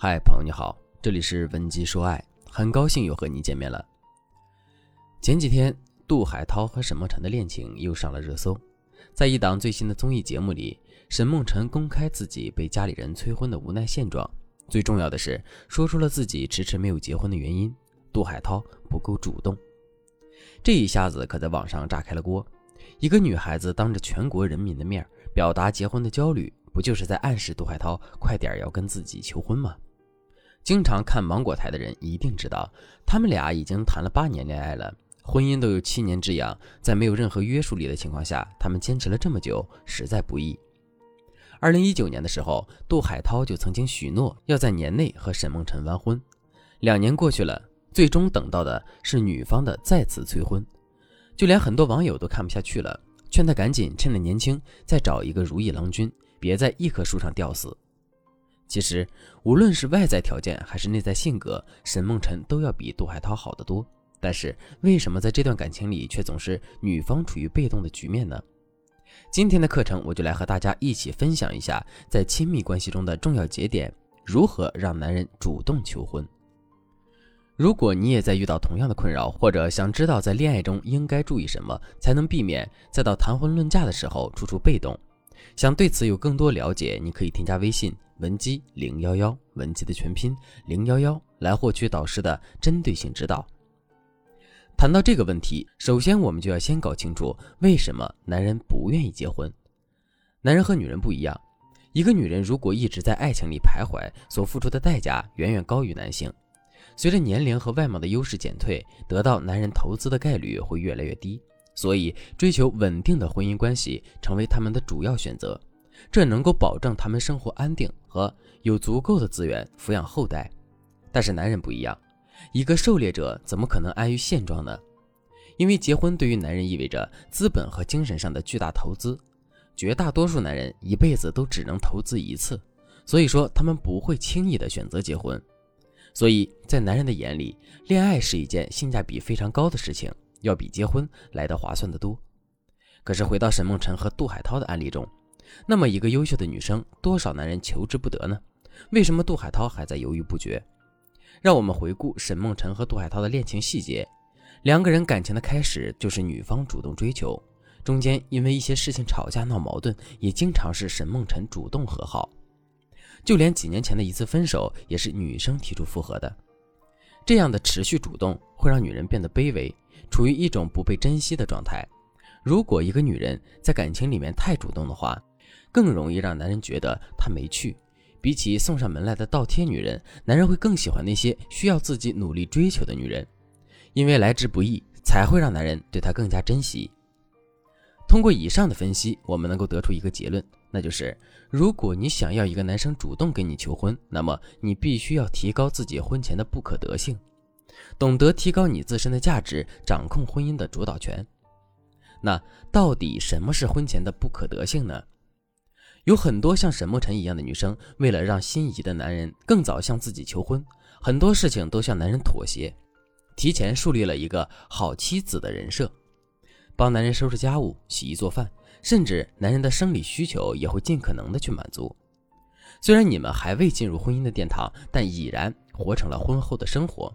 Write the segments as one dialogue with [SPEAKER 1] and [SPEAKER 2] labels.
[SPEAKER 1] 嗨，朋友你好，这里是文姬说爱，很高兴又和你见面了。前几天，杜海涛和沈梦辰的恋情又上了热搜。在一档最新的综艺节目里，沈梦辰公开自己被家里人催婚的无奈现状，最重要的是说出了自己迟迟没有结婚的原因：杜海涛不够主动。这一下子可在网上炸开了锅。一个女孩子当着全国人民的面表达结婚的焦虑，不就是在暗示杜海涛快点要跟自己求婚吗？经常看芒果台的人一定知道，他们俩已经谈了八年恋爱了，婚姻都有七年之痒，在没有任何约束力的情况下，他们坚持了这么久，实在不易。二零一九年的时候，杜海涛就曾经许诺要在年内和沈梦辰完婚，两年过去了，最终等到的是女方的再次催婚。就连很多网友都看不下去了，劝他赶紧趁着年轻再找一个如意郎君，别在一棵树上吊死。其实，无论是外在条件还是内在性格，沈梦辰都要比杜海涛好得多。但是，为什么在这段感情里却总是女方处于被动的局面呢？今天的课程，我就来和大家一起分享一下在亲密关系中的重要节点，如何让男人主动求婚。如果你也在遇到同样的困扰，或者想知道在恋爱中应该注意什么，才能避免再到谈婚论嫁的时候处处被动，想对此有更多了解，你可以添加微信文姬零幺幺，文姬的全拼零幺幺，来获取导师的针对性指导。谈到这个问题，首先我们就要先搞清楚为什么男人不愿意结婚。男人和女人不一样，一个女人如果一直在爱情里徘徊，所付出的代价远远高于男性。随着年龄和外貌的优势减退，得到男人投资的概率会越来越低，所以追求稳定的婚姻关系成为他们的主要选择。这能够保证他们生活安定和有足够的资源抚养后代。但是男人不一样，一个狩猎者怎么可能安于现状呢？因为结婚对于男人意味着资本和精神上的巨大投资，绝大多数男人一辈子都只能投资一次，所以说他们不会轻易的选择结婚。所以在男人的眼里，恋爱是一件性价比非常高的事情，要比结婚来得划算得多。可是回到沈梦辰和杜海涛的案例中，那么一个优秀的女生，多少男人求之不得呢？为什么杜海涛还在犹豫不决？让我们回顾沈梦辰和杜海涛的恋情细节。两个人感情的开始就是女方主动追求，中间因为一些事情吵架闹矛盾，也经常是沈梦辰主动和好。就连几年前的一次分手，也是女生提出复合的。这样的持续主动会让女人变得卑微，处于一种不被珍惜的状态。如果一个女人在感情里面太主动的话，更容易让男人觉得她没趣。比起送上门来的倒贴女人，男人会更喜欢那些需要自己努力追求的女人，因为来之不易，才会让男人对她更加珍惜。通过以上的分析，我们能够得出一个结论。那就是，如果你想要一个男生主动跟你求婚，那么你必须要提高自己婚前的不可得性，懂得提高你自身的价值，掌控婚姻的主导权。那到底什么是婚前的不可得性呢？有很多像沈梦辰一样的女生，为了让心仪的男人更早向自己求婚，很多事情都向男人妥协，提前树立了一个好妻子的人设，帮男人收拾家务、洗衣做饭。甚至男人的生理需求也会尽可能的去满足。虽然你们还未进入婚姻的殿堂，但已然活成了婚后的生活。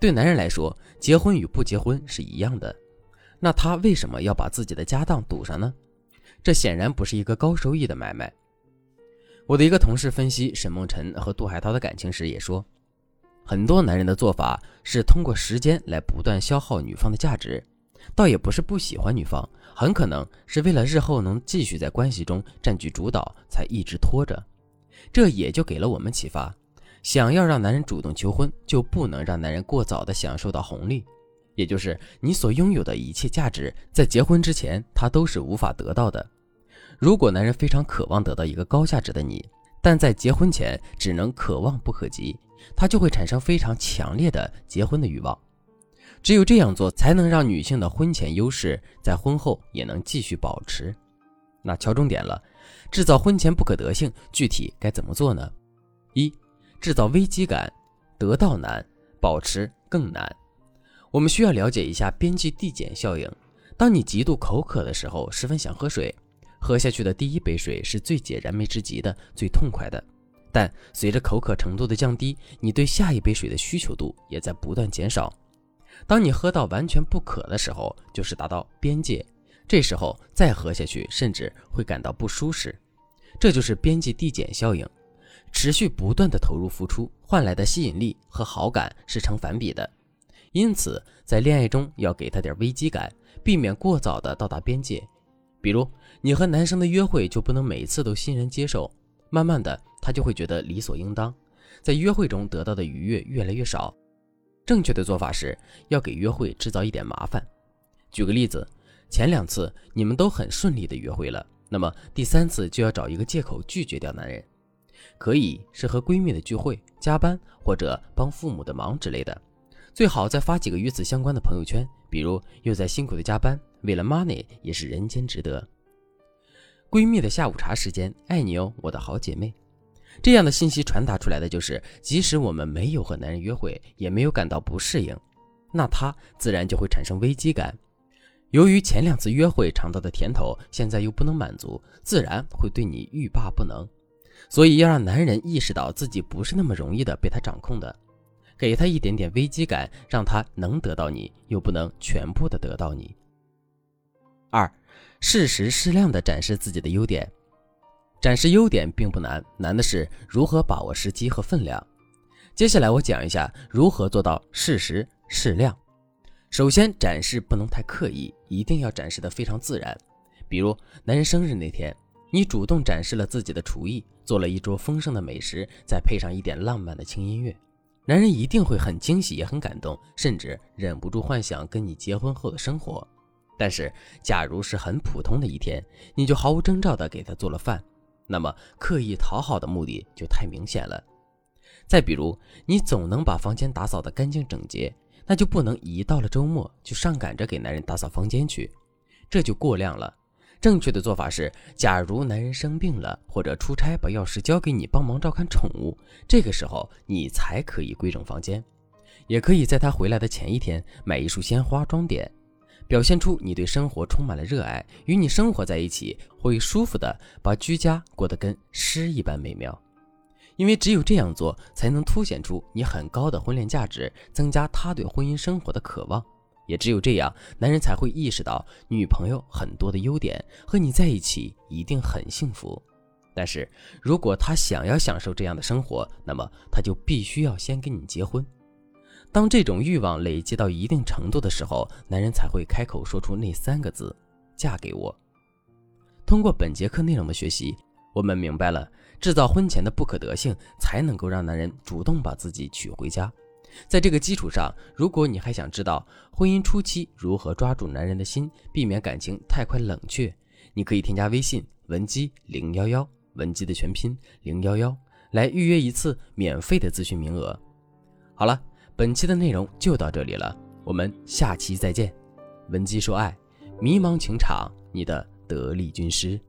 [SPEAKER 1] 对男人来说，结婚与不结婚是一样的。那他为什么要把自己的家当赌上呢？这显然不是一个高收益的买卖。我的一个同事分析沈梦辰和杜海涛的感情时也说，很多男人的做法是通过时间来不断消耗女方的价值。倒也不是不喜欢女方，很可能是为了日后能继续在关系中占据主导，才一直拖着。这也就给了我们启发：想要让男人主动求婚，就不能让男人过早的享受到红利，也就是你所拥有的一切价值，在结婚之前他都是无法得到的。如果男人非常渴望得到一个高价值的你，但在结婚前只能可望不可及，他就会产生非常强烈的结婚的欲望。只有这样做，才能让女性的婚前优势在婚后也能继续保持。那敲重点了，制造婚前不可得性，具体该怎么做呢？一、制造危机感，得到难，保持更难。我们需要了解一下边际递减效应。当你极度口渴的时候，十分想喝水，喝下去的第一杯水是最解燃眉之急的、最痛快的。但随着口渴程度的降低，你对下一杯水的需求度也在不断减少。当你喝到完全不渴的时候，就是达到边界，这时候再喝下去，甚至会感到不舒适。这就是边际递减效应，持续不断的投入付出换来的吸引力和好感是成反比的。因此，在恋爱中要给他点危机感，避免过早的到达边界。比如，你和男生的约会就不能每次都欣然接受，慢慢的他就会觉得理所应当，在约会中得到的愉悦越来越少。正确的做法是要给约会制造一点麻烦。举个例子，前两次你们都很顺利的约会了，那么第三次就要找一个借口拒绝掉男人，可以是和闺蜜的聚会、加班或者帮父母的忙之类的。最好再发几个与此相关的朋友圈，比如又在辛苦的加班，为了 money 也是人间值得。闺蜜的下午茶时间，爱你哦，我的好姐妹。这样的信息传达出来的就是，即使我们没有和男人约会，也没有感到不适应，那他自然就会产生危机感。由于前两次约会尝到的甜头，现在又不能满足，自然会对你欲罢不能。所以要让男人意识到自己不是那么容易的被他掌控的。给他一点点危机感，让他能得到你，又不能全部的得到你。二，适时适量的展示自己的优点。展示优点并不难，难的是如何把握时机和分量。接下来我讲一下如何做到适时适量。首先，展示不能太刻意，一定要展示的非常自然。比如男人生日那天，你主动展示了自己的厨艺，做了一桌丰盛的美食，再配上一点浪漫的轻音乐。男人一定会很惊喜，也很感动，甚至忍不住幻想跟你结婚后的生活。但是，假如是很普通的一天，你就毫无征兆地给他做了饭，那么刻意讨好的目的就太明显了。再比如，你总能把房间打扫得干净整洁，那就不能一到了周末就上赶着给男人打扫房间去，这就过量了。正确的做法是，假如男人生病了或者出差把钥匙交给你帮忙照看宠物，这个时候你才可以归整房间。也可以在他回来的前一天买一束鲜花装点，表现出你对生活充满了热爱，与你生活在一起会舒服的把居家过得跟诗一般美妙。因为只有这样做，才能凸显出你很高的婚恋价值，增加他对婚姻生活的渴望。也只有这样，男人才会意识到女朋友很多的优点，和你在一起一定很幸福。但是如果他想要享受这样的生活，那么他就必须要先跟你结婚。当这种欲望累积到一定程度的时候，男人才会开口说出那三个字：“嫁给我。”通过本节课内容的学习，我们明白了制造婚前的不可得性，才能够让男人主动把自己娶回家。在这个基础上，如果你还想知道婚姻初期如何抓住男人的心，避免感情太快冷却，你可以添加微信文姬零幺幺，文姬的全拼零幺幺，来预约一次免费的咨询名额。好了，本期的内容就到这里了，我们下期再见。文姬说爱，迷茫情场，你的得力军师。